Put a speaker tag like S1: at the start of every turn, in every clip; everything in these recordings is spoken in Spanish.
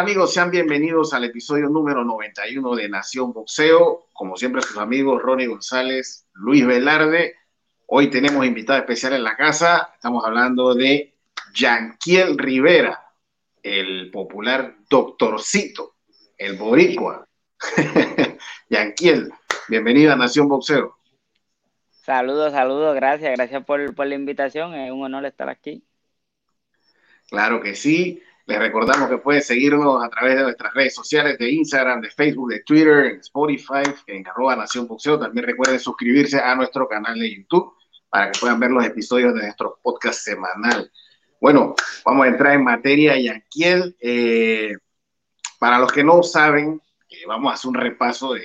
S1: ¿Qué tal amigos? Sean bienvenidos al episodio número 91 de Nación Boxeo. Como siempre, sus amigos Ronnie González, Luis Velarde. Hoy tenemos invitado especial en la casa. Estamos hablando de Yanquiel Rivera, el popular doctorcito, el boricua. Yanquiel, bienvenido a Nación Boxeo.
S2: Saludos, saludos, gracias, gracias por, por la invitación. Es un honor estar aquí.
S1: Claro que sí. Les recordamos que pueden seguirnos a través de nuestras redes sociales de Instagram, de Facebook, de Twitter, en Spotify, en arroba Nación Boxeo. También recuerden suscribirse a nuestro canal de YouTube para que puedan ver los episodios de nuestro podcast semanal. Bueno, vamos a entrar en materia, Yanquiel. Eh, para los que no saben, eh, vamos a hacer un repaso de,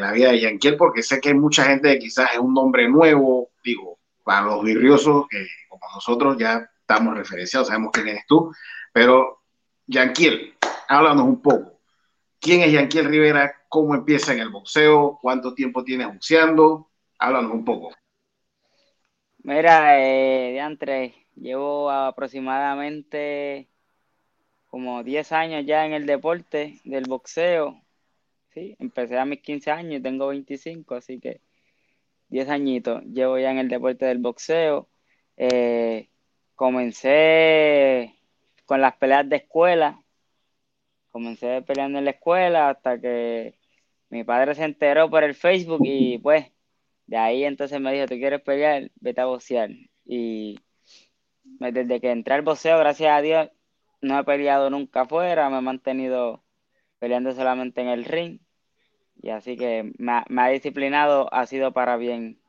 S1: la vida de Yanquiel, porque sé que hay mucha gente que quizás es un nombre nuevo, digo, para los virriosos, que como nosotros ya estamos referenciados, sabemos quién eres tú, pero, Yanquiel, háblanos un poco. ¿Quién es Yanquiel Rivera? ¿Cómo empieza en el boxeo? ¿Cuánto tiempo tiene boxeando? Háblanos un poco.
S2: Mira, eh, de llevo aproximadamente como 10 años ya en el deporte del boxeo. ¿sí? Empecé a mis 15 años y tengo 25, así que 10 añitos llevo ya en el deporte del boxeo. Eh, comencé con las peleas de escuela. Comencé peleando en la escuela hasta que mi padre se enteró por el Facebook y pues de ahí entonces me dijo, ¿tú quieres pelear? Vete a boxear. Y desde que entré al boxeo, gracias a Dios, no he peleado nunca afuera, me he mantenido peleando solamente en el ring. Y así que me ha, disciplinado, ha sido para bien.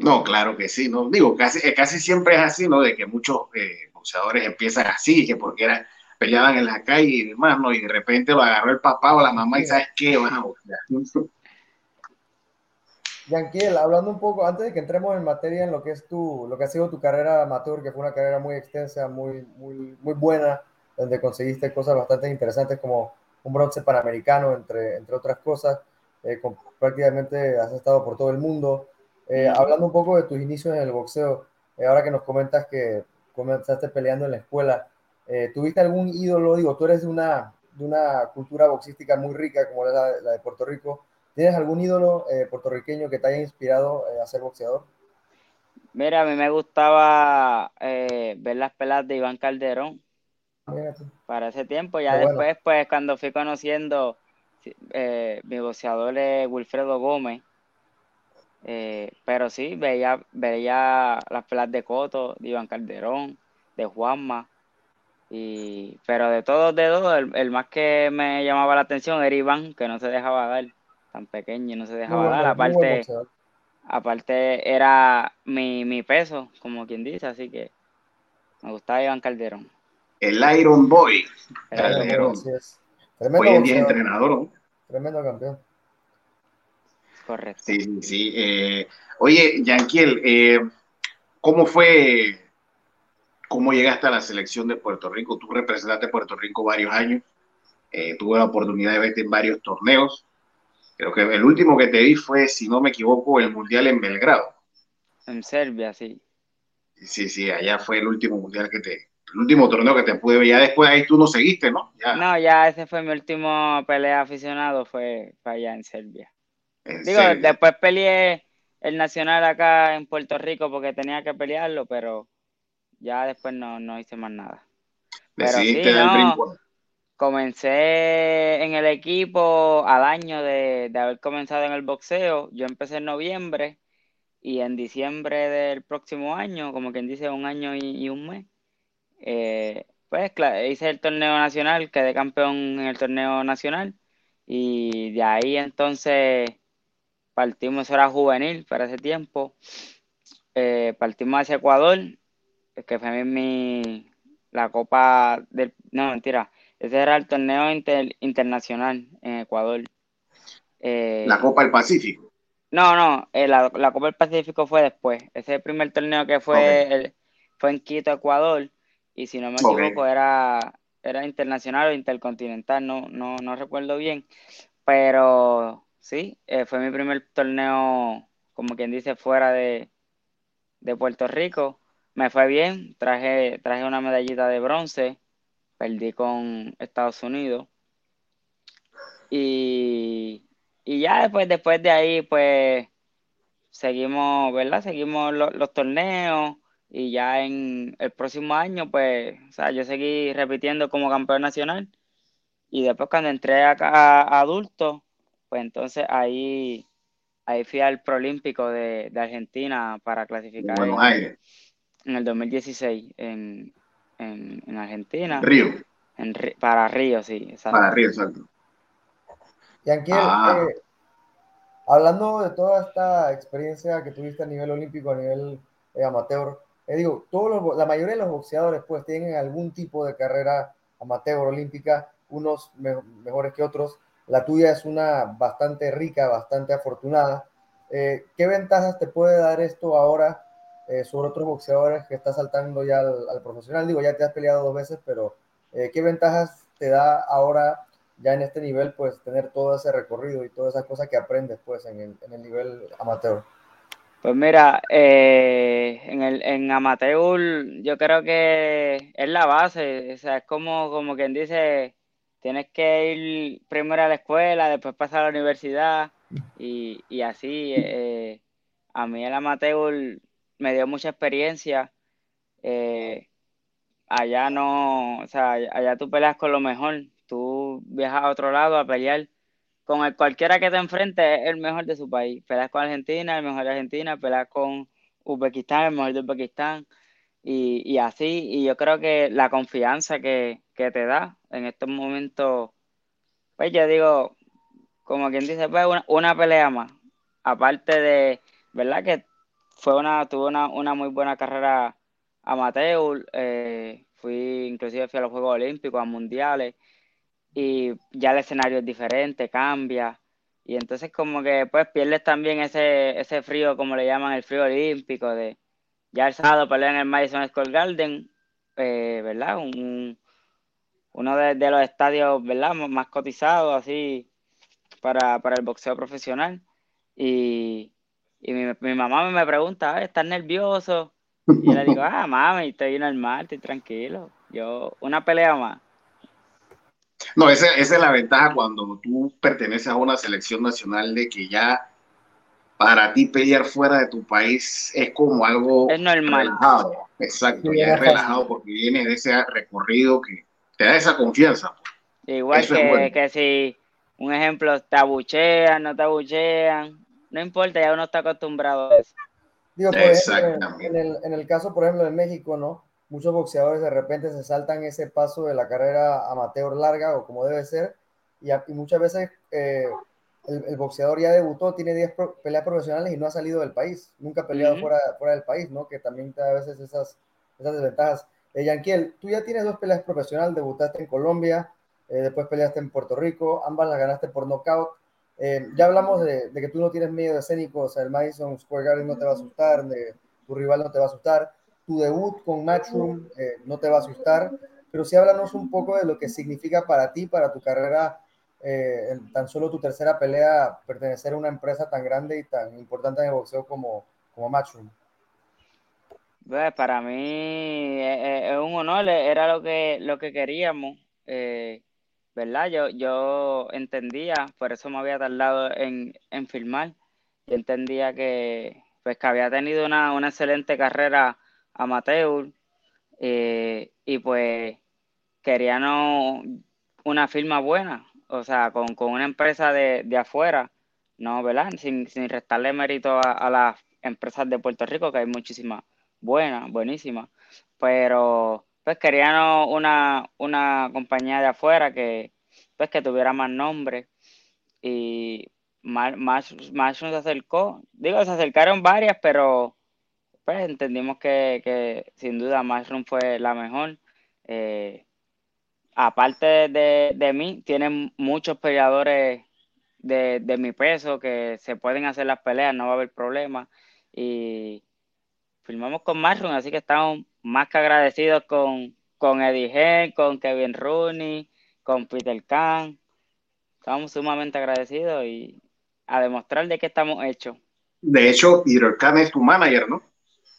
S1: No, claro que sí, no digo, casi, casi siempre es así, ¿no? De que muchos eh, boxeadores empiezan así, que porque era, peleaban en la calle y demás, ¿no? Y de repente lo agarró el papá o la mamá y ¿sabes qué? Van a boxear.
S3: Yanquiel, hablando un poco, antes de que entremos en materia en lo que es tu, lo que ha sido tu carrera amateur, que fue una carrera muy extensa, muy, muy, muy buena, donde conseguiste cosas bastante interesantes como un bronce panamericano, entre, entre otras cosas, eh, prácticamente has estado por todo el mundo. Eh, hablando un poco de tus inicios en el boxeo, eh, ahora que nos comentas que comenzaste peleando en la escuela. Eh, ¿Tuviste algún ídolo? Digo, tú eres de una, de una cultura boxística muy rica como la, la de Puerto Rico. ¿Tienes algún ídolo puertorriqueño que te haya inspirado a ser boxeador?
S2: Mira, a mí me gustaba ver las peleas de Iván Calderón. Para ese tiempo, ya después, pues cuando fui conociendo, mi boxeador es Wilfredo Gómez. Eh, pero sí, veía, veía las pelas de Coto, de Iván Calderón, de Juanma. Y, pero de todos, de todos, el, más que me llamaba la atención era Iván, que no se dejaba dar, tan pequeño, no se dejaba dar. Aparte, aparte era mi, mi peso, como quien dice, así que me gustaba Iván Calderón.
S1: El Iron Boy. Calderón. Hoy en día entrenador.
S3: Tremendo campeón.
S2: Correcto.
S1: Sí, sí, sí. Eh, oye, Yanquiel, eh, ¿cómo fue, cómo llegaste a la selección de Puerto Rico? Tú representaste Puerto Rico varios años, eh, tuve la oportunidad de verte en varios torneos. Creo que el último que te vi fue, si no me equivoco, el Mundial en Belgrado.
S2: En Serbia, sí.
S1: Sí, sí, allá fue el último Mundial que te, el último torneo que te pude ver. Ya después ahí tú no seguiste, ¿no?
S2: No, ya ese fue mi último pelea aficionado, fue, fue allá en Serbia. Digo, después peleé el nacional acá en Puerto Rico porque tenía que pelearlo, pero ya después no, hice más nada. Pero sí, no, comencé en el equipo al año de, haber comenzado en el boxeo. Yo empecé en noviembre y en diciembre del próximo año, como quien dice un año y, un mes, eh, pues hice el torneo nacional, quedé campeón en el torneo nacional y de ahí entonces partimos, era juvenil para ese tiempo, eh, partimos hacia Ecuador, que fue mi, la copa del, no, mentira, ese era el torneo internacional en Ecuador.
S1: Eh, la Copa del Pacífico.
S2: No, no, eh, la, Copa del Pacífico fue después. Ese primer torneo que fue, fue en Quito, Ecuador, y si no me equivoco era, era internacional o intercontinental, no, no, no recuerdo bien, pero sí, eh, fue mi primer torneo, como quien dice, fuera de, Puerto Rico. Me fue bien, traje, traje una medallita de bronce perdí con Estados Unidos. Y, ya después, después de ahí, pues seguimos, ¿verdad? Seguimos los torneos y ya en el próximo año, pues, o sea, yo seguí repitiendo como campeón nacional y después cuando entré acá a, adulto, pues entonces ahí, ahí fui al Prolímpico de, de Argentina para clasificar en, en, el 2016 en, en, en Argentina.
S1: Río.
S2: En, para Río, sí,
S1: exacto. Para Río, exacto.
S3: Y aquí, ah. eh, hablando de toda esta experiencia que tuviste a nivel olímpico, a nivel eh, amateur, eh, digo, todos la mayoría de los boxeadores pues tienen algún tipo de carrera amateur olímpica, unos mejores que otros. La tuya es una bastante rica, bastante afortunada. ¿Qué ventajas te puede dar esto ahora sobre otros boxeadores que estás saltando ya al, profesional? Digo, ya te has peleado dos veces, pero ¿qué ventajas te da ahora ya en este nivel, pues tener todo ese recorrido y todas esas cosas que aprendes, pues, en el, nivel amateur?
S2: Pues mira, eh, en el amateur yo creo que es la base, o sea, es como, como quien dice, tienes que ir primero a la escuela, después pasar a la universidad y, y así. Eh, a mí el amateur me dio mucha experiencia. Eh, allá no, o sea, allá tú peleas con lo mejor, tú viajas a otro lado a pelear con el, cualquiera que te enfrente, es el mejor de su país. Peleas con Argentina, el mejor de Argentina, peleas con Uzbekistán, el mejor de Uzbekistán, y, y así. Y yo creo que la confianza que, que te da en estos momentos, pues yo digo, como quien dice, pues una, pelea más. Aparte de, ¿verdad? Que fue una, tuve una, una muy buena carrera amateur, eh, fui, inclusive fui a los Juegos Olímpicos, a Mundiales, y ya el escenario es diferente, cambia. Y entonces como que pues pierdes también ese, ese frío, como le llaman el frío olímpico, de ya el sábado pelear en el Madison Square Garden, eh, ¿verdad? Un, uno de, los estadios, ¿verdad? Más cotizados, así, para, el boxeo profesional. Y, mi, mamá me pregunta, ¿estás nervioso? Y yo le digo, ah, mami, estoy normal, estoy tranquilo. Yo, una pelea más.
S1: No, esa, esa, es la ventaja cuando tú perteneces a una selección nacional de que ya para ti pelear fuera de tu país es como algo
S2: es normal.
S1: relajado. Exacto, ya es relajado porque vienes de ese recorrido que te da esa confianza.
S2: Igual que, que si, un ejemplo, te abuchean, no te abuchean, no importa, ya uno está acostumbrado a eso.
S3: Digo, en, el, en el caso, por ejemplo, de México, ¿no? muchos boxeadores de repente se saltan ese paso de la carrera amateur larga o como debe ser, y, muchas veces eh, el, boxeador ya debutó, tiene 10 peleas profesionales y no ha salido del país, nunca ha peleado fuera, fuera del país, ¿no? Que también te da a veces esas, esas desventajas. Eh, Yanquiel, tú ya tienes dos peleas profesionales, debutaste en Colombia, eh, después peleaste en Puerto Rico, ambas las ganaste por knockout. Eh, ya hablamos de, que tú no tienes miedo escénico, o sea, el Madison Square Garden no te va a asustar, tu rival no te va a asustar tu debut con Matchroom eh, no te va a asustar, pero sí háblanos un poco de lo que significa para ti, para tu carrera, tan solo tu tercera pelea, pertenecer a una empresa tan grande y tan importante en el boxeo como, como Matchroom.
S2: Pues, para mí eh, es, un honor, era lo que, lo que queríamos, ¿verdad? Yo, yo entendía, por eso me había tardado en, en filmar, yo entendía que, pues, que había tenido una, una excelente carrera amateur eh, y pues querían una firma buena, o sea, con, una empresa de, afuera, no, ¿verdad? Sin, restarle mérito a, las empresas de Puerto Rico, que hay muchísimas buenas, buenísimas, pero pues querían una, una compañía de afuera que pues que tuviera más nombre y más, más, se acercó, digo, se acercaron varias, pero pues, entendimos que, sin duda Mushroom fue la mejor. Eh, aparte de, mí, tienen muchos peleadores de, mi peso que se pueden hacer las peleas, no va a haber problema. Y filmamos con Mushroom, así que estamos más que agradecidos con, con Eddie Head, con Kevin Rooney, con Peter Khan. Estamos sumamente agradecidos y a demostrar de qué estamos hechos.
S1: De hecho, Peter Khan es tu manager, ¿no?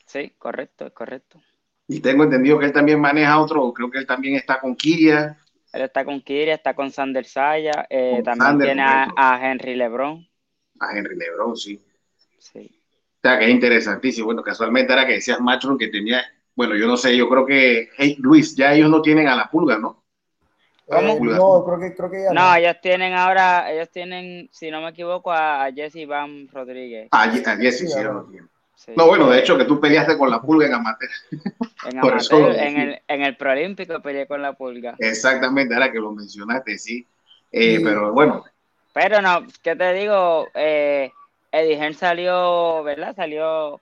S2: Sí, correcto, correcto.
S1: Y tengo entendido que él también maneja otro, creo que él también está con Kiria.
S2: Él está con Kiria, está con Sander Saya, eh, también tiene a, Henry Lebron.
S1: A Henry Lebron, sí.
S2: Sí.
S1: O sea, que es interesantísimo. Bueno, casualmente era que decías Matron que tenía, bueno, yo no sé, yo creo que, hey, Luis, ya ellos no tienen a la pulga, ¿no?
S3: ¿Cómo? no, creo que, creo que ya
S2: no. No, ellos tienen ahora, ellos tienen, si no me equivoco, a, Jesse Van Rodríguez.
S1: A, a Jesse, sí, sí, no tienen. no, bueno, de hecho que tú peleaste con la pulga en amateur.
S2: En, amateur, en, el, en el Proolímpico peleé con la pulga.
S1: Exactamente, ahora que lo mencionaste, sí. Eh, pero bueno.
S2: Pero no, ¿qué te digo? Eh, Eddie salió, ¿verdad? Salió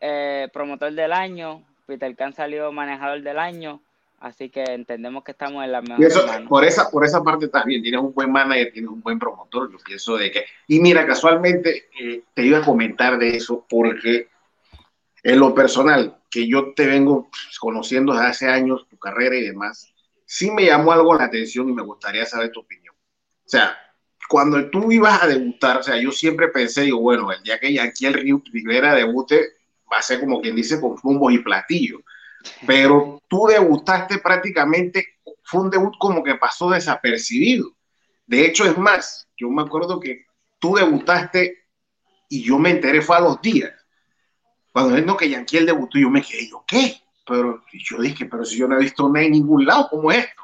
S2: eh, promotor del año, Peter Khan salió manejador del año, así que entendemos que estamos en la mejor
S1: Por esa, por esa parte bien, tienes un buen manager, tienes un buen promotor, yo pienso de que... Y mira, casualmente eh, te iba a comentar de eso porque en lo personal, que yo te vengo conociendo desde hace años, tu carrera y demás, sí me llamó algo la atención y me gustaría saber tu opinión. O sea, cuando tú ibas a debutar, o sea, yo siempre pensé, digo, bueno, el día que aquí el Río Rivera debute, va a ser como quien dice con fumbos y platillos. Pero tú debutaste prácticamente, fue un debut como que pasó desapercibido. De hecho, es más, yo me acuerdo que tú debutaste y yo me enteré fue a los días. Cuando es no que Yanquiel debutó, yo me quedé, yo, ¿qué? Pero yo dije, pero si yo no he visto nada en ningún lado, ¿cómo es esto?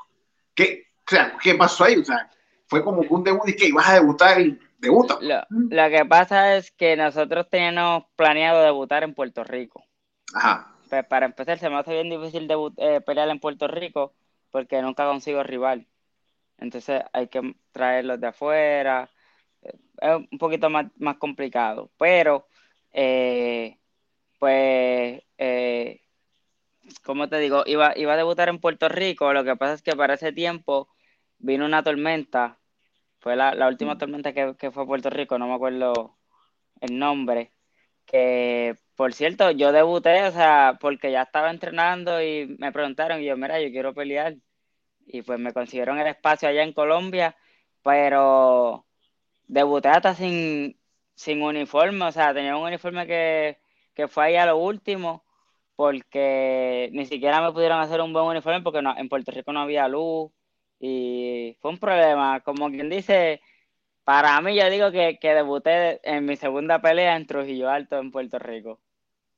S1: ¿Qué, o sea, ¿qué pasó ahí? O sea, fue como un debut y que ibas a debutar y debuta.
S2: Lo, que pasa es que nosotros teníamos planeado debutar en Puerto Rico.
S1: Ajá.
S2: Pues para empezar, se me hace bien difícil debut, eh, pelear en Puerto Rico porque nunca consigo rival. Entonces hay que traerlos de afuera. Eh, es un poquito más, más complicado. Pero, eh, pues, eh, como te digo, iba, iba a debutar en Puerto Rico. Lo que pasa es que para ese tiempo vino una tormenta fue la, última tormenta que, fue a Puerto Rico, no me acuerdo el nombre. Que, por cierto, yo debuté, o sea, porque ya estaba entrenando y me preguntaron, y yo, mira, yo quiero pelear. Y pues me consiguieron el espacio allá en Colombia, pero debuté hasta sin, sin uniforme, o sea, tenía un uniforme que, que fue ahí a lo último, porque ni siquiera me pudieron hacer un buen uniforme porque no, en Puerto Rico no había luz, y fue un problema, como quien dice, para mí yo digo que, que debuté en mi segunda pelea en Trujillo Alto, en Puerto Rico.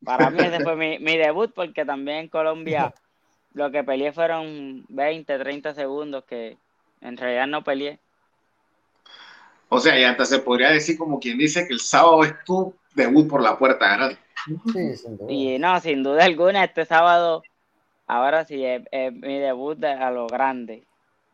S2: Para mí ese fue mi, mi debut porque también en Colombia lo que peleé fueron 20, 30 segundos que en realidad no peleé.
S1: O sea, y hasta se podría decir como quien dice que el sábado es tu debut por la puerta grande.
S2: Sí, sin duda. Y no, sin duda alguna, este sábado, ahora sí es, es mi debut a lo grande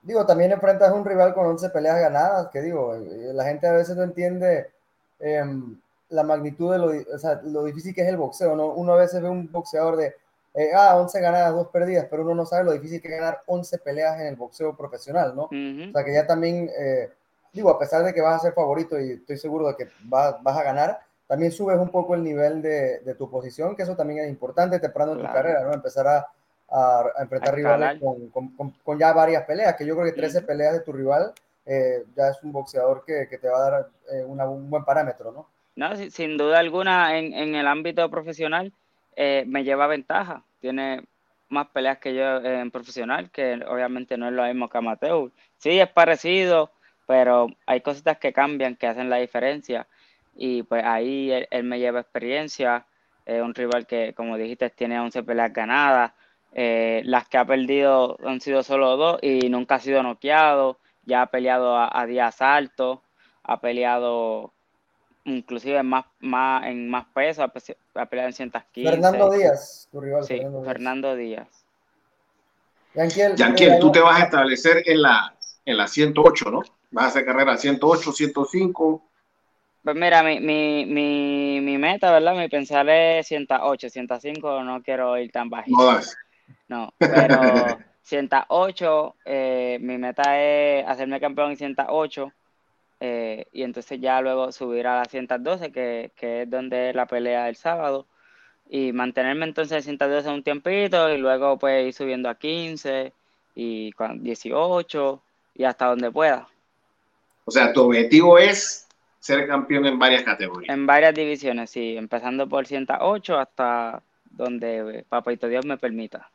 S3: digo, también enfrentas a un rival con 11 peleas ganadas, que digo, eh, la gente a veces no entiende em, la magnitud de lo, o sea, lo, difícil que es el boxeo, ¿no? Uno a veces ve un boxeador de, eh, ah, 11 ganadas, 2 perdidas, pero uno no sabe lo difícil que es ganar 11 peleas en el boxeo profesional, ¿no? O sea, que ya también, eh, digo, a pesar de que vas a ser favorito y estoy seguro de que vas, vas a ganar, también subes un poco el nivel de, de, tu posición, que eso también es importante temprano en tu carrera, ¿no? Empezar a a, enfrentar rivales con, con, ya varias peleas, que yo creo que 13 peleas de tu rival eh, ya es un boxeador que, que te va a dar eh, un buen parámetro, ¿no?
S2: No, sin duda alguna en, en el ámbito profesional eh, me lleva ventaja. Tiene más peleas que yo en profesional, que obviamente no es lo mismo que amateur. Sí, es parecido, pero hay cositas que cambian, que hacen la diferencia. Y pues ahí él, él me lleva experiencia. Es un rival que, como dijiste, tiene 11 peleas ganadas eh, las que ha perdido han sido solo dos y nunca ha sido noqueado. Ya ha peleado a, días altos, ha peleado inclusive más, más, en más peso, ha, peleado en 115.
S3: Fernando Díaz, tu rival.
S2: Sí, Fernando Díaz.
S1: Yanquiel, tú te vas a establecer en la, en la 108, ¿no? Vas a hacer carrera 108, 105.
S2: Pues mira, mi, mi, mi, mi meta, ¿verdad? Mi pensar es 108, 105, no quiero ir tan bajito. No, no, pero 108, eh, mi meta es hacerme campeón en 108 eh, y entonces ya luego subir a la 112, que, que es donde la pelea el sábado, y mantenerme entonces en 112 un tiempito y luego pues ir subiendo a 15 y 18 y hasta donde pueda.
S1: O sea, tu objetivo es ser campeón en varias categorías.
S2: En varias divisiones, sí, empezando por 108 hasta donde Papito Dios me permita.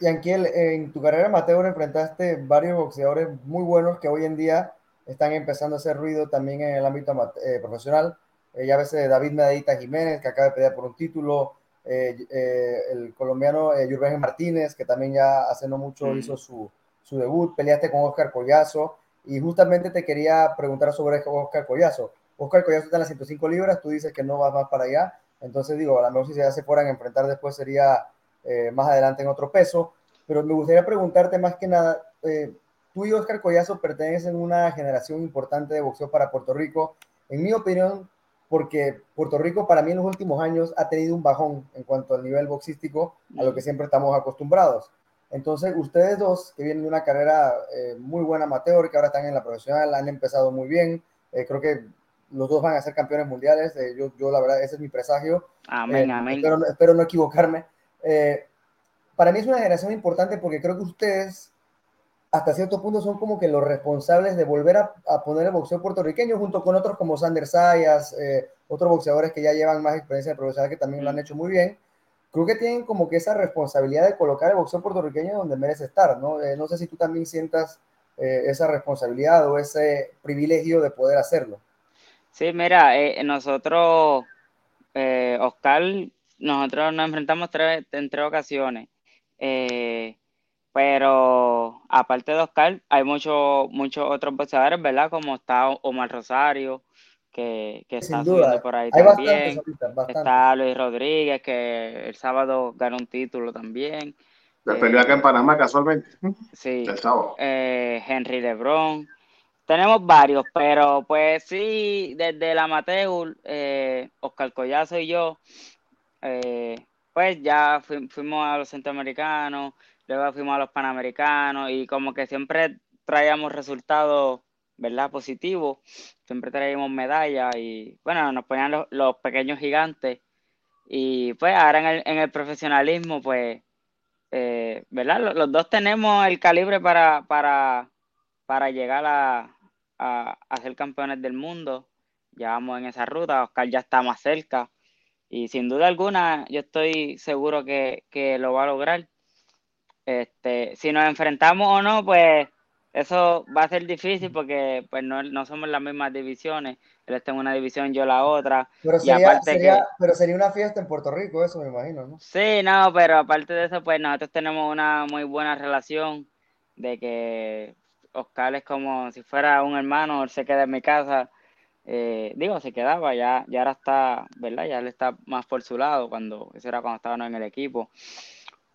S3: Y Anquiel, en tu carrera amateur enfrentaste varios boxeadores muy buenos que hoy en día están empezando a hacer ruido también en el ámbito eh, profesional. Eh, ya ves David Medita Jiménez, que acaba de pelear por un título, eh, el colombiano Jurgen Martínez, que también ya hace no mucho hizo su, su, debut, peleaste con Oscar Collazo, y justamente te quería preguntar sobre Oscar Collazo. Oscar Collazo está en las 105 libras, tú dices que no vas más para allá, entonces digo, a lo mejor si ya se fueran a enfrentar después sería eh, más adelante en otro peso, pero me gustaría preguntarte más que nada, eh, tú y Oscar Collazo pertenecen a una generación importante de boxeo para Puerto Rico, en mi opinión, porque Puerto Rico para mí en los últimos años ha tenido un bajón en cuanto al nivel boxístico a lo que siempre estamos acostumbrados. Entonces, ustedes dos, que vienen de una carrera eh, muy buena amateur, que ahora están en la profesional, han empezado muy bien. creo que los dos van a ser campeones mundiales. yo, yo, la verdad, ese es mi presagio.
S2: Amén, amén.
S3: Espero, espero, no equivocarme. Eh, para mí es una generación importante porque creo que ustedes, hasta cierto punto, son como que los responsables de volver a, poner el boxeo puertorriqueño junto con otros como Sander Sayas, eh, otros boxeadores que ya llevan más experiencia de profesional que también lo han hecho muy bien. Creo que tienen como que esa responsabilidad de colocar el boxeo puertorriqueño donde merece estar, ¿no? Eh, no sé si tú también sientas esa responsabilidad o ese privilegio de poder hacerlo.
S2: Sí, mira, nosotros, Oscar nosotros nos enfrentamos tres, en tres ocasiones. Eh, pero aparte de Oscar, hay muchos muchos otros boxeadores, ¿verdad? Como está Omar Rosario, que, está subiendo por ahí también. Está Luis Rodríguez, que el sábado ganó un título también.
S1: La peleó acá en Panamá casualmente.
S2: Sí. Eh, Henry Lebron. Tenemos varios, pero pues sí, desde el amateur, eh, Oscar Collazo y yo eh, pues ya fuimos a los centroamericanos, luego fuimos a los panamericanos y como que siempre traíamos resultados, ¿verdad? Positivos, siempre traíamos medallas y bueno, nos ponían los, pequeños gigantes y pues ahora en el, en el profesionalismo, pues, eh, ¿verdad? Los, dos tenemos el calibre para, para, para llegar a, a, a ser campeones del mundo. Ya vamos en esa ruta, Oscar ya está más cerca. Y sin duda alguna, yo estoy seguro que, lo va a lograr. Este, si nos enfrentamos o no, pues eso va a ser difícil porque pues no, no somos las mismas divisiones. Él está en una división, yo la otra.
S3: Pero sería, pero sería una fiesta en Puerto Rico, eso me imagino, ¿no?
S2: Sí, no, pero aparte de eso, pues nosotros tenemos una muy buena relación de que Oscar es como si fuera un hermano, él se queda en mi casa eh, digo, se quedaba, ya, ya ahora está, ¿verdad? Ya él está más por su lado, cuando, eso era cuando estábamos en el equipo.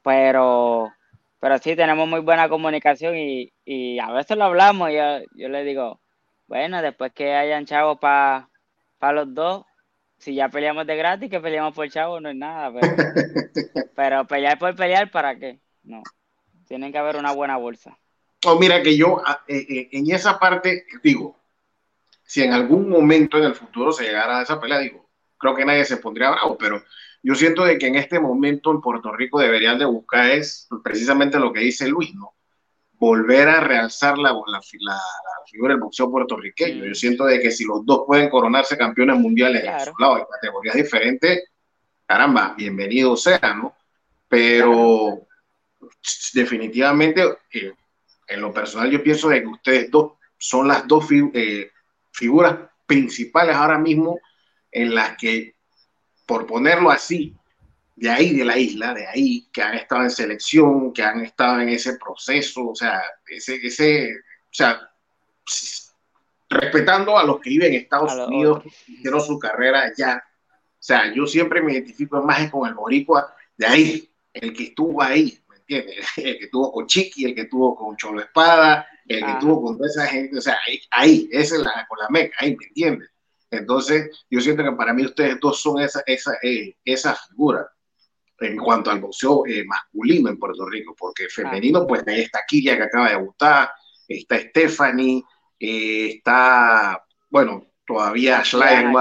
S2: Pero, pero sí, tenemos muy buena comunicación y, y a veces lo hablamos y yo, le digo, bueno, después que hayan chavos para los dos, si ya peleamos de gratis, que peleamos por chavo, no es nada, pero, pero pelear por pelear, ¿para qué? No, tienen que haber una buena bolsa.
S1: Oh, mira que yo ah, eh, eh, en esa parte digo, si en algún momento en el futuro se llegara a esa pelea, digo, creo que nadie se pondría bravo, pero yo siento de que en este momento en Puerto Rico deberían de buscar es precisamente lo que dice Luis, ¿no? Volver a realzar la, la, la, figura del boxeo puertorriqueño. Yo siento de que si los dos pueden coronarse campeones mundiales en su lado, en categorías diferentes, caramba, bienvenido sea, ¿no? Pero definitivamente, eh, en lo personal, yo pienso de que ustedes dos son las dos eh, figuras principales ahora mismo en las que, por ponerlo así, de ahí de la isla, de ahí, que han estado en selección, que han estado en ese proceso, o sea, ese, ese, o sea, respetando a los que viven en Estados Unidos, hicieron su carrera allá. O sea, yo siempre me identifico más con el boricua de ahí, el que estuvo ahí, ¿me entiendes? El que estuvo con Chiqui, el que estuvo con Cholo Espada, el que tuvo con toda esa gente, o sea, ahí, esa es la, con la meca, ahí, ¿me entiendes? Entonces, yo siento que para mí ustedes dos son esa, esa, eh, esa figura en cuanto al boxeo eh, masculino en Puerto Rico, porque femenino, pues ahí está Kiria que acaba de gustar, está Stephanie, eh, está, bueno, todavía Ashlayan.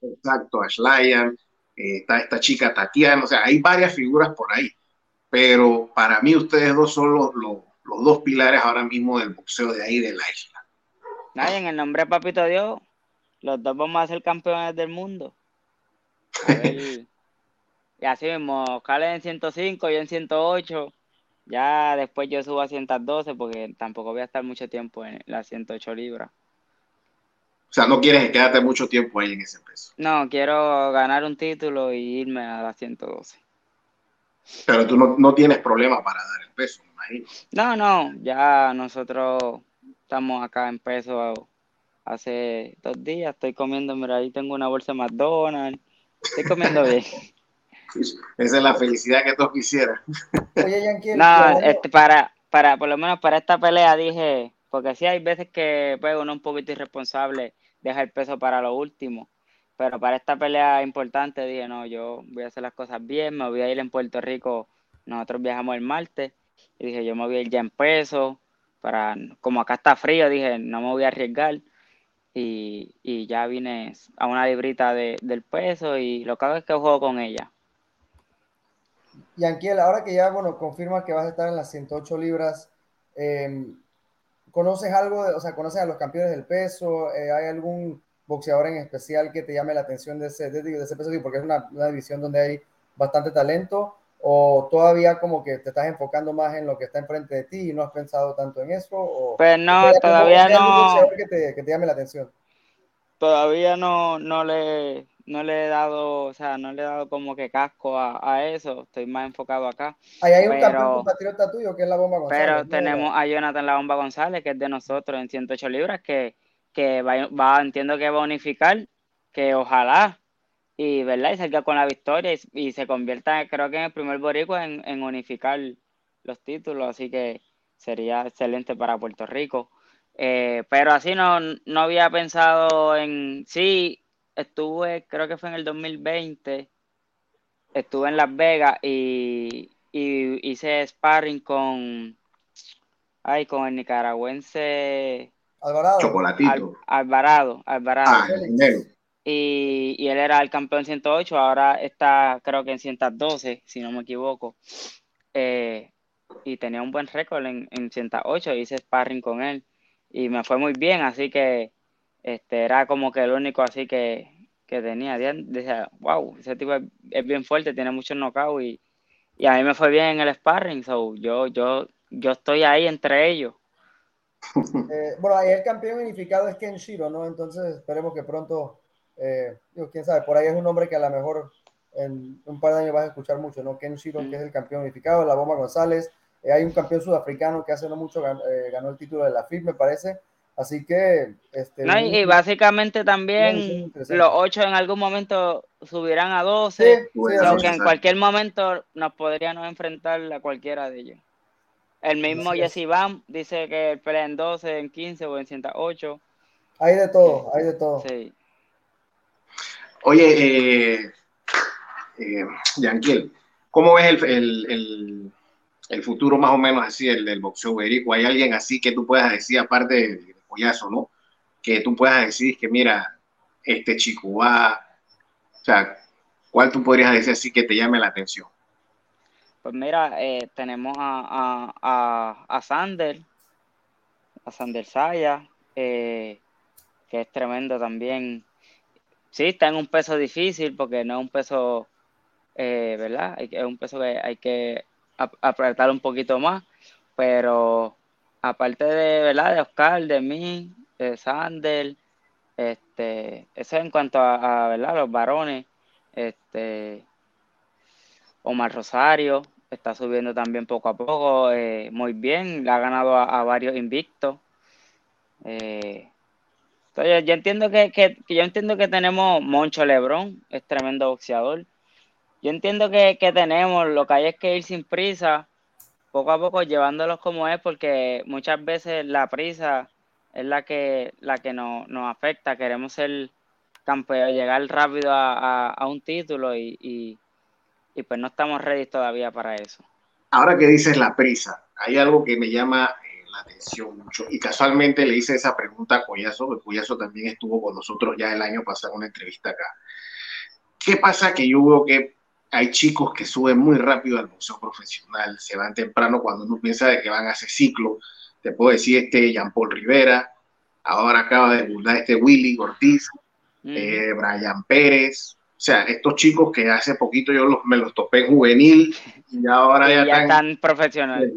S1: Exacto, Ashlayan, está esta chica Tatiana, o sea, hay varias figuras por ahí, pero para mí ustedes dos son los los dos pilares ahora mismo del boxeo de ahí de la isla.
S2: Nadie, en el nombre de Papito Dios, los dos vamos a ser campeones del mundo. Ver, Y así mismo, Oscar en 105, yo en 108. Ya después yo subo a 112 porque tampoco voy a estar mucho tiempo en las 108 libras.
S1: O sea, no quieres quedarte mucho tiempo ahí en ese peso.
S2: No, quiero ganar un título y irme a las 112.
S1: Pero tú no, no tienes problema para dar el peso, me imagino.
S2: No, no, ya nosotros estamos acá en peso hace dos días. Estoy comiendo, mira, ahí tengo una bolsa de McDonald's. Estoy comiendo bien.
S1: Esa es la felicidad que todos quisieran.
S3: Oye, Yankee,
S2: No, este, para, para, por lo menos para esta pelea dije, porque sí hay veces que pues, uno un poquito irresponsable deja el peso para lo último. Pero para esta pelea importante dije, no, yo voy a hacer las cosas bien, me voy a ir en Puerto Rico, nosotros viajamos el martes, y dije, yo me voy a ir ya en peso, para, como acá está frío, dije, no me voy a arriesgar, y, y ya vine a una librita de, del peso, y lo que hago es que juego con ella.
S3: Yanquiel, ahora que ya, bueno, confirma que vas a estar en las 108 libras, eh, ¿conoces algo, de, o sea, conoces a los campeones del peso? Eh, ¿Hay algún boxeador en especial que te llame la atención de ese, de, de ese peso? Porque es una, una, división donde hay bastante talento. ¿O todavía como que te estás enfocando más en lo que está enfrente de ti y no has pensado tanto en eso? O,
S2: pues no, todavía no.
S3: Que te, que te llame la atención?
S2: Todavía no, no le no le he dado, o sea, no le he dado como que casco a, a eso, estoy más enfocado acá.
S3: Ahí hay un pero, campeón compatriota tuyo que es la Bomba González.
S2: Pero tenemos a Jonathan La Bomba González, que es de nosotros en 108 libras, que, que va, va, entiendo que va a unificar, que ojalá, y verdad, y salga con la victoria y, se convierta, creo que en el primer boricua en, en unificar los títulos, así que sería excelente para Puerto Rico. Eh, pero así no, no había pensado en, sí, estuve, creo que fue en el 2020, estuve en Las Vegas y, y hice sparring con, ay, con el nicaragüense
S3: Alvarado.
S1: Chocolatito.
S2: Al, Alvarado, Alvarado.
S1: Ah, el
S2: y, y, él era el campeón 108, ahora está creo que en 112, si no me equivoco. Eh, y tenía un buen récord en, en 108, hice sparring con él y me fue muy bien, así que este era como que el único así que, que tenía. Decía, wow, ese tipo es, es bien fuerte, tiene muchos knockouts y, y, a mí me fue bien en el sparring, so yo, yo, yo estoy ahí entre ellos.
S3: Eh, bueno, ahí el campeón unificado es Kenshiro, ¿no? Entonces esperemos que pronto, eh, digo, quién sabe, por ahí es un nombre que a lo mejor en un par de años vas a escuchar mucho, ¿no? Kenshiro, mm. que es el campeón unificado, la Bomba González, eh, hay un campeón sudafricano que hace no mucho ganó, eh, ganó el título de la FIF, me parece, Así que... Este,
S2: no, y, básicamente también los ocho en algún momento subirán a 12, sí, sí, que en cualquier momento nos podríamos enfrentar a cualquiera de ellos. El mismo Jesse Bam dice que pelea en 12, en 15 o en 108.
S3: Hay de todo, hay de todo.
S2: Sí.
S1: Oye, eh, eh, Yanquiel, ¿cómo ves el, el, el, el, futuro más o menos así, el del boxeo ibérico? ¿Hay alguien así que tú puedas decir, aparte de pollazo, ¿no? Que tú puedas decir que, mira, este chico va, o sea, ¿cuál tú podrías decir así que te llame la atención?
S2: Pues mira, eh, tenemos a, a, a, a, Sander, a Sander Saya, eh, que es tremendo también. Sí, está en un peso difícil porque no es un peso, eh, ¿verdad? Es un peso que hay que apretar un poquito más, pero aparte de, ¿verdad? De Oscar, de mí, de Sander, este, eso en cuanto a, a ¿verdad? Los varones, este, Omar Rosario está subiendo también poco a poco, eh, muy bien, le ha ganado a, varios invictos. Eh, entonces, yo entiendo que, yo entiendo que tenemos Moncho Lebrón, es tremendo boxeador. Yo entiendo que, tenemos, lo que hay es que ir sin prisa, poco a poco llevándolos como es, porque muchas veces la prisa es la que, la que nos, nos afecta. Queremos ser campeón, llegar rápido a, un título y, y, pues no estamos ready todavía para eso.
S1: Ahora que dices la prisa, hay algo que me llama eh, la atención mucho y casualmente le hice esa pregunta a Collazo, porque Collazo también estuvo con nosotros ya el año pasado en una entrevista acá. ¿Qué pasa que yo veo que hay chicos que suben muy rápido al boxeo profesional, se van temprano cuando uno piensa de que van a hacer ciclo. Te puedo decir este Jean Paul Rivera, ahora acaba de burlar este Willy Ortiz, mm. eh, Brian Pérez, sea, estos chicos que hace poquito yo los, me los topé juvenil y ahora ya,
S2: están, profesionales.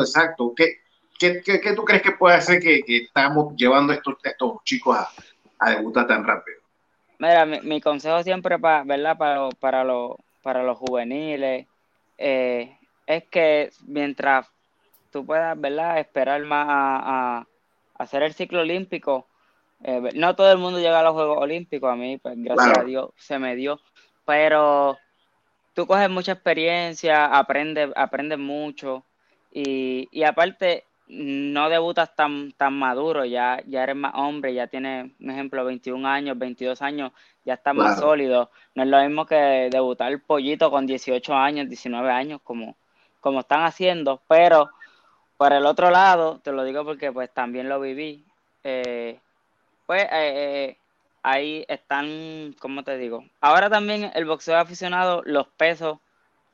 S1: Exacto. ¿Qué, qué, qué, tú crees que puede hacer que, que estamos llevando estos, estos chicos a, a, debutar tan rápido?
S2: Mira, mi, mi consejo siempre para, ¿verdad? Para, para, los, para los juveniles eh, es que mientras tú puedas, ¿verdad? Esperar más a, a hacer el ciclo olímpico, eh, no todo el mundo llega a los Juegos Olímpicos, a mí, pues gracias a Dios se me dio, pero tú coges mucha experiencia, aprendes, aprendes mucho y, y aparte no debutas tan, tan maduro, ya, ya eres más hombre, ya tienes, un ejemplo, 21 años, 22 años, ya estás más sólido. No es lo mismo que debutar el pollito con 18 años, 19 años, como, como están haciendo, pero por el otro lado, te lo digo porque pues también lo viví, eh, pues eh, eh, ahí están, ¿cómo te digo? Ahora también el boxeo aficionado, los pesos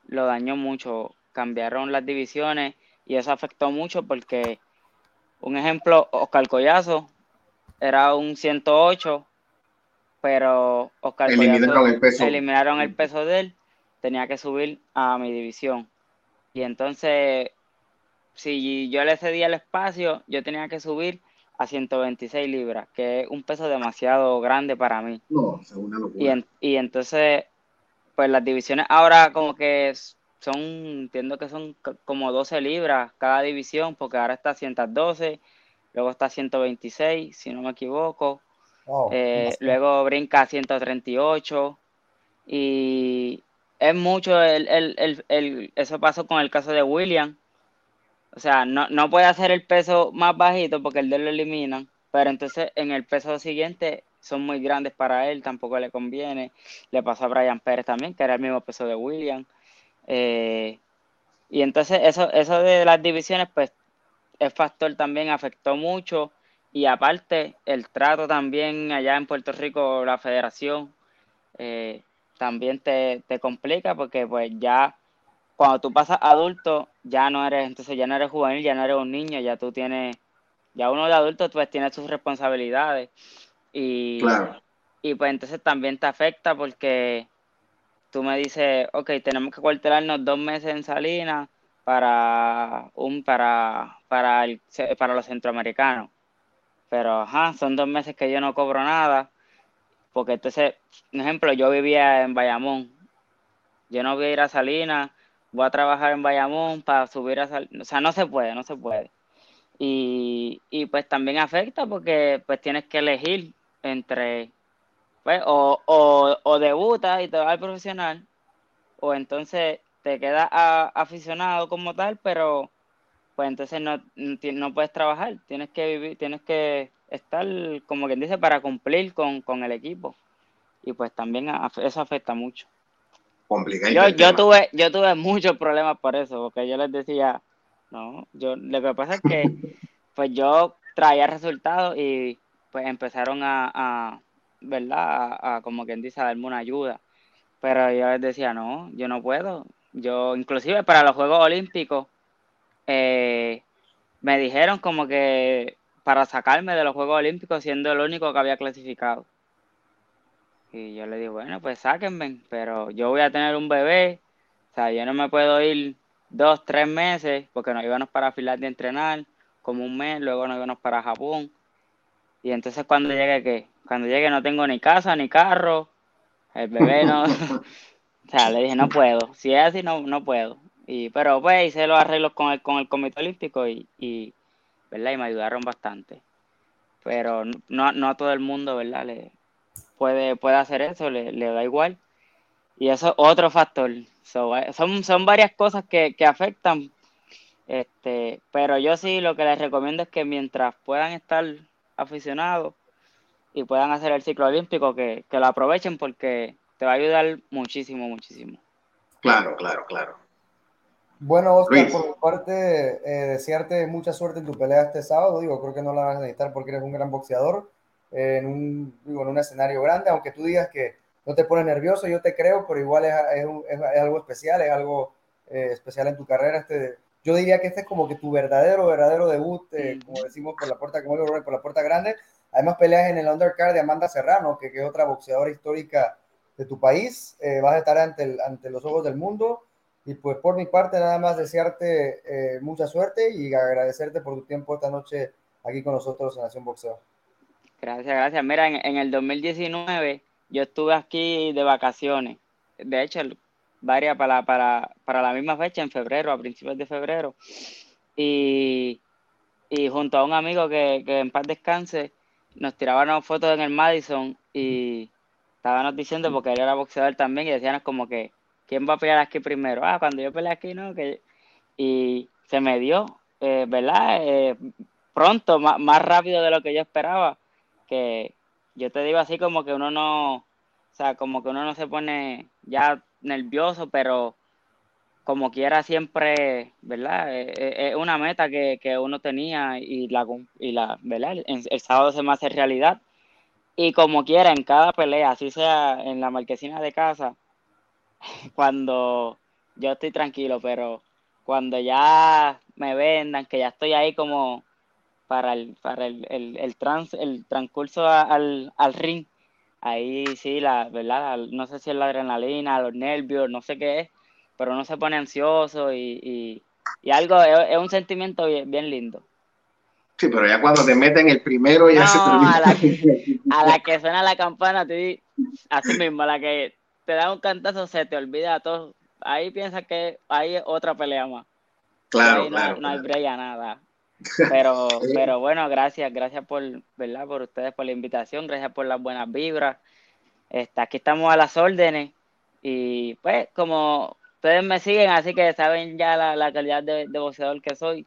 S2: lo dañó mucho, cambiaron las divisiones y eso afectó mucho porque, un ejemplo, Oscar Collazo era un 108, pero Oscar eliminaron el peso. eliminaron el peso de él, tenía que subir a mi división. Y entonces, si yo le cedía el espacio, yo tenía que subir a 126 libras, que es un peso demasiado grande para mí.
S1: No, es una
S2: locura. Y, entonces, pues las divisiones ahora como que son, entiendo que son como 12 libras cada división, porque ahora está 112, luego está 126, si no me equivoco. Eh, luego brinca a 138 y es mucho el, el, el, eso pasó con el caso de William o sea, no, no puede hacer el peso más bajito porque el de lo eliminan, pero entonces en el peso siguiente son muy grandes para él, tampoco le conviene. Le pasó a Brian Pérez también, que era el mismo peso de William. Eh, y entonces eso, eso de las divisiones, pues, el factor también afectó mucho. Y aparte, el trato también allá en Puerto Rico, la federación, eh, también te, te complica porque pues ya cuando tú pasas adulto, ya no eres, entonces ya no eres juvenil, ya no eres un niño, ya tú tienes, ya uno de adulto pues tiene sus responsabilidades. Y, y pues entonces también te afecta porque tú me dices, ok, tenemos que cuartelarnos dos meses en Salinas para un para para el, para los centroamericanos. Pero ajá, son dos meses que yo no cobro nada. Porque entonces, por ejemplo, yo vivía en Bayamón. Yo no voy a ir a Salinas voy a trabajar en Bayamón para subir a... O sea, no se puede, no se puede. Y, pues también afecta porque pues tienes que elegir entre, pues, o, o, o debutas y te vas al profesional, o entonces te quedas aficionado como tal, pero pues entonces no, no puedes trabajar, tienes que vivir, tienes que estar, como quien dice, para cumplir con, con el equipo. Y pues también eso afecta mucho
S1: complicado.
S2: Yo, tuve, yo tuve muchos problemas por eso, porque yo les decía, no, yo lo que pasa es que pues yo traía resultados y pues empezaron a, a ¿verdad? A, como quien dice, a darme una ayuda. Pero yo les decía, no, yo no puedo. Yo, inclusive para los Juegos Olímpicos, eh, me dijeron como que para sacarme de los Juegos Olímpicos siendo el único que había clasificado. Y yo le digo, bueno, pues sáquenme, pero yo voy a tener un bebé, o sea, yo no me puedo ir dos, tres meses, porque nos íbamos para Finlandia a entrenar, como un mes, luego nos íbamos para Japón. Y entonces cuando llegue, ¿qué? Cuando llegue no tengo ni casa, ni carro, el bebé no... o sea, le dije, no puedo, si es así, no, no puedo. Y, pero pues hice los arreglos con el, con el Comité Olímpico y, y, ¿verdad? Y me ayudaron bastante. Pero no, no a todo el mundo, ¿verdad? Le, puede, puede hacer eso, le, da igual. Y eso es otro factor. Eh, son, son varias cosas que, afectan. Este, pero yo sí lo que les recomiendo es que mientras puedan estar aficionados y puedan hacer el ciclo olímpico, que, lo aprovechen porque te va a ayudar muchísimo, muchísimo.
S1: Claro, claro, claro.
S3: Bueno, Oscar, por mi parte, eh, desearte mucha suerte en tu pelea este sábado. Digo, creo que no la vas a necesitar porque eres un gran boxeador en un, en un escenario grande, aunque tú digas que no te pone nervioso, yo te creo, pero igual es, es, algo especial, es algo eh, especial en tu carrera. Este, yo diría que este es como que tu verdadero, verdadero debut, eh, como decimos, por la puerta, como por la puerta grande. Además peleas en el undercard de Amanda Serrano, que, que es otra boxeadora histórica de tu país, eh, vas a estar ante, ante los ojos del mundo. Y pues por mi parte, nada más desearte eh, mucha suerte y agradecerte por tu tiempo esta noche aquí con nosotros en Nación Boxeo.
S2: Gracias, gracias. Mira, en, el 2019 yo estuve aquí de vacaciones. De hecho, varias para, para, para la misma fecha, en febrero, a principios de febrero. Y, y junto a un amigo que, en paz descanse, nos tiraban fotos en el Madison y estábamos diciendo, porque él era boxeador también, y decían como que, ¿quién va a pelear aquí primero? Ah, cuando yo peleé aquí, ¿no? Que... Y se me dio, eh, ¿verdad? Eh, pronto, más, más rápido de lo que yo esperaba, que yo te digo así como que uno no, o sea, como que uno no se pone ya nervioso, pero como quiera siempre, ¿verdad? Es, eh, eh, es una meta que, que, uno tenía y la, y la ¿verdad? El, el, sábado se me hace realidad. Y como quiera, en cada pelea, así sea en la marquesina de casa, cuando yo estoy tranquilo, pero cuando ya me vendan, que ya estoy ahí como para el, para el, el, el, trans, el transcurso al, al ring, ahí sí, la verdad, no sé si es la adrenalina, los nervios, no sé qué es, pero uno se pone ansioso y, y, algo, es, un sentimiento bien, lindo.
S1: Sí, pero ya cuando te meten el primero ya se
S2: termina. A la, que, a la que suena la campana, así mismo, a la que te da un cantazo, se te olvida todo. Ahí piensas que hay otra pelea más.
S1: Claro,
S2: claro. No, no hay brella nada. Pero, pero bueno, gracias, gracias por, ¿verdad? Por ustedes, por la invitación, gracias por las buenas vibras. Este, aquí estamos a las órdenes y pues como ustedes me siguen, así que saben ya la, calidad de, de, boxeador que soy.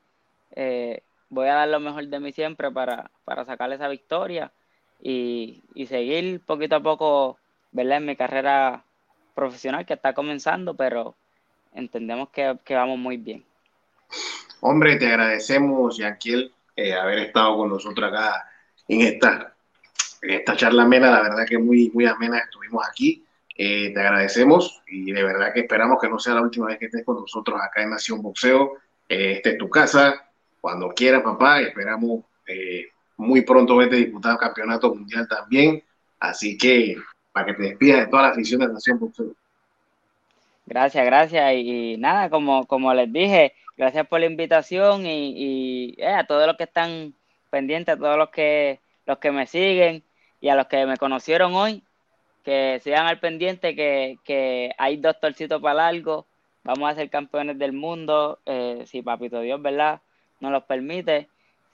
S2: Eh, voy a dar lo mejor de mí siempre para, para sacar esa victoria y, y, seguir poquito a poco, ¿verdad? En mi carrera profesional que está comenzando, pero entendemos que, que vamos muy bien.
S1: Hombre, te agradecemos, Yanquiel, eh, haber estado con nosotros acá en esta, charla amena. La verdad que muy, muy amena estuvimos aquí. Eh, te agradecemos y de verdad que esperamos que no sea la última vez que estés con nosotros acá en Nación Boxeo. Eh, esta es tu casa, cuando quieras, papá. Esperamos eh, muy pronto verte disputar campeonato mundial también. Así que para que te despidas de toda la afición de Nación Boxeo.
S2: Gracias, gracias. Y, nada, como, como les dije, gracias por la invitación y, y a todos los que están pendientes, a todos los que, los que me siguen y a los que me conocieron hoy que sigan al pendiente que, que hay dos torcitos para largo, vamos a ser campeones del mundo, eh, si Papito Dios, ¿verdad? Nos los permite,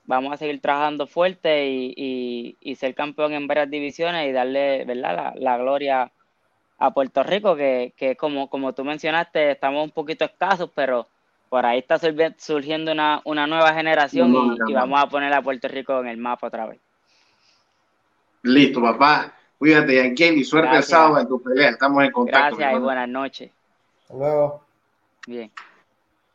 S2: vamos a seguir trabajando fuerte y, y, ser campeón en varias divisiones y darle, ¿verdad? La, gloria a Puerto Rico, que, que como, como tú mencionaste, estamos un poquito escasos, pero por ahí está surgiendo una, una nueva generación y, y vamos a poner a Puerto Rico en el mapa otra vez.
S1: Listo, papá. Cuídate, Yankee, y suerte el sábado en tu pelea. Estamos en contacto.
S2: Gracias y buenas noches.
S3: Hasta luego.
S2: Bien.